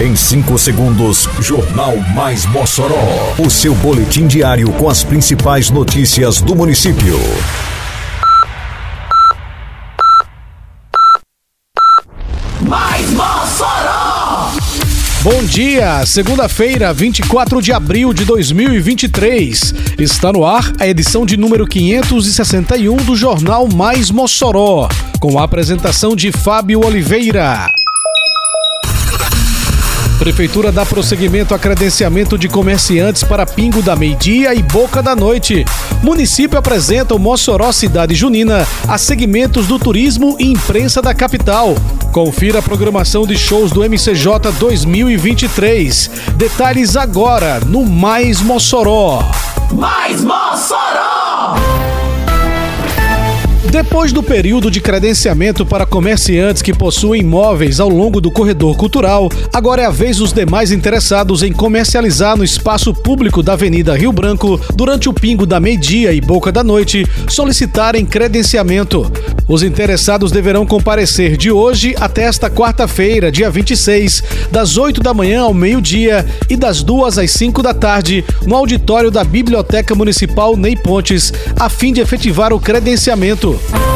Em 5 segundos, Jornal Mais Mossoró. O seu boletim diário com as principais notícias do município. Mais Mossoró! Bom dia, segunda-feira, 24 de abril de 2023. Está no ar a edição de número 561 do Jornal Mais Mossoró, com a apresentação de Fábio Oliveira. Prefeitura dá prosseguimento a credenciamento de comerciantes para Pingo da Meia-Dia e Boca da Noite. Município apresenta o Mossoró Cidade Junina a segmentos do turismo e imprensa da capital. Confira a programação de shows do MCJ 2023. Detalhes agora no Mais Mossoró. Mais Mossoró! Depois do período de credenciamento para comerciantes que possuem imóveis ao longo do corredor cultural, agora é a vez dos demais interessados em comercializar no espaço público da Avenida Rio Branco durante o pingo da meia-dia e boca da noite solicitarem credenciamento. Os interessados deverão comparecer de hoje até esta quarta-feira, dia 26, das 8 da manhã ao meio-dia e das 2 às 5 da tarde, no auditório da Biblioteca Municipal Ney Pontes, a fim de efetivar o credenciamento. Cool.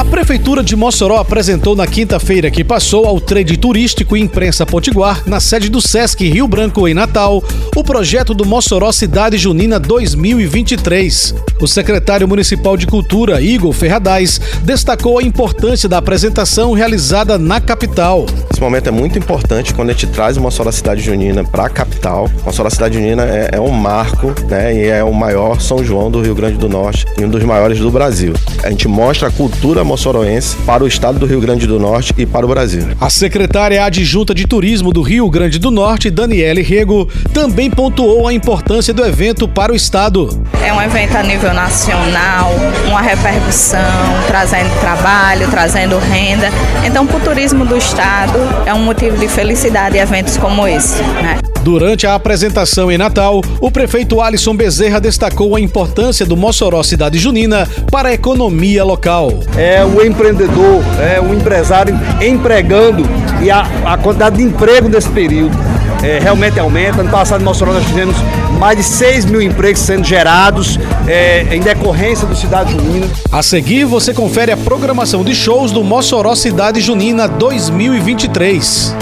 A Prefeitura de Mossoró apresentou na quinta-feira que passou ao trade turístico e imprensa potiguar, na sede do Sesc Rio Branco, em Natal, o projeto do Mossoró Cidade Junina 2023. O secretário municipal de Cultura, Igor Ferradais, destacou a importância da apresentação realizada na capital. Esse momento é muito importante quando a gente traz Mossoró Cidade Junina para a capital. Mossoró Cidade Junina é, é um marco, né? E é o maior São João do Rio Grande do Norte e um dos maiores do Brasil. A gente mostra a cultura moçoroense para o estado do Rio Grande do Norte e para o Brasil. A secretária adjunta de Turismo do Rio Grande do Norte, Daniele Rego, também pontuou a importância do evento para o estado. É um evento a nível nacional, uma repercussão, trazendo trabalho, trazendo renda. Então, para o turismo do estado, é um motivo de felicidade eventos como esse. Né? Durante a apresentação em Natal, o prefeito Alisson Bezerra destacou a importância do Mossoró Cidade Junina para a economia local. É o empreendedor, é o empresário empregando e a, a quantidade de emprego nesse período é, realmente aumenta. No passado, em Mossoró, nós tivemos mais de 6 mil empregos sendo gerados é, em decorrência do Cidade Junina. A seguir, você confere a programação de shows do Mossoró Cidade Junina 2023.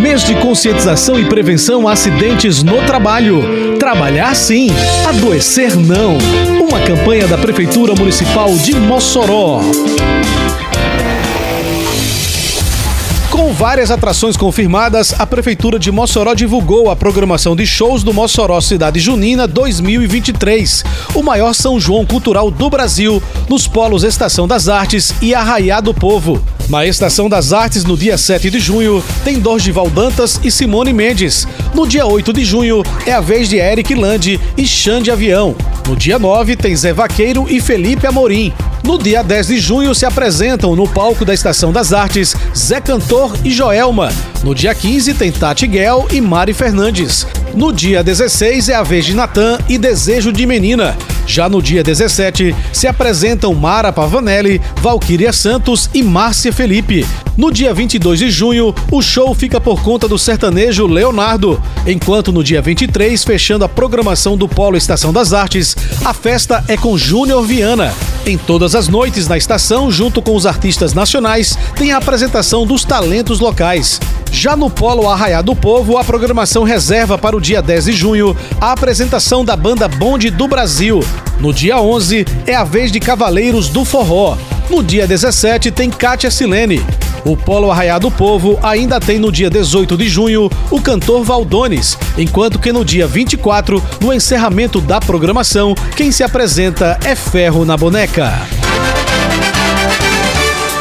Mês de conscientização e prevenção a acidentes no trabalho. Trabalhar sim, adoecer não. Uma campanha da Prefeitura Municipal de Mossoró. Com várias atrações confirmadas, a Prefeitura de Mossoró divulgou a programação de shows do Mossoró Cidade Junina 2023, o maior São João cultural do Brasil, nos polos Estação das Artes e Arraiá do Povo. Na Estação das Artes, no dia 7 de junho, tem Dorgival Dantas e Simone Mendes. No dia 8 de junho, é a vez de Eric Lande e Xande Avião. No dia 9, tem Zé Vaqueiro e Felipe Amorim. No dia 10 de junho, se apresentam no palco da Estação das Artes Zé Cantor e Joelma. No dia 15, tem Tati Guel e Mari Fernandes. No dia 16, é a vez de Natan e Desejo de Menina. Já no dia 17, se apresentam Mara Pavanelli, Valquíria Santos e Márcia Felipe. No dia 22 de junho, o show fica por conta do sertanejo Leonardo, enquanto no dia 23, fechando a programação do Polo Estação das Artes, a festa é com Júnior Viana. Em todas as noites na estação, junto com os artistas nacionais, tem a apresentação dos talentos locais. Já no Polo Arraiá do Povo, a programação reserva para o dia 10 de junho a apresentação da banda Bonde do Brasil. No dia 11 é a vez de Cavaleiros do Forró. No dia 17 tem Kátia Silene. O Polo Arraiá do Povo ainda tem no dia 18 de junho o cantor Valdones, enquanto que no dia 24, no encerramento da programação, quem se apresenta é Ferro na Boneca.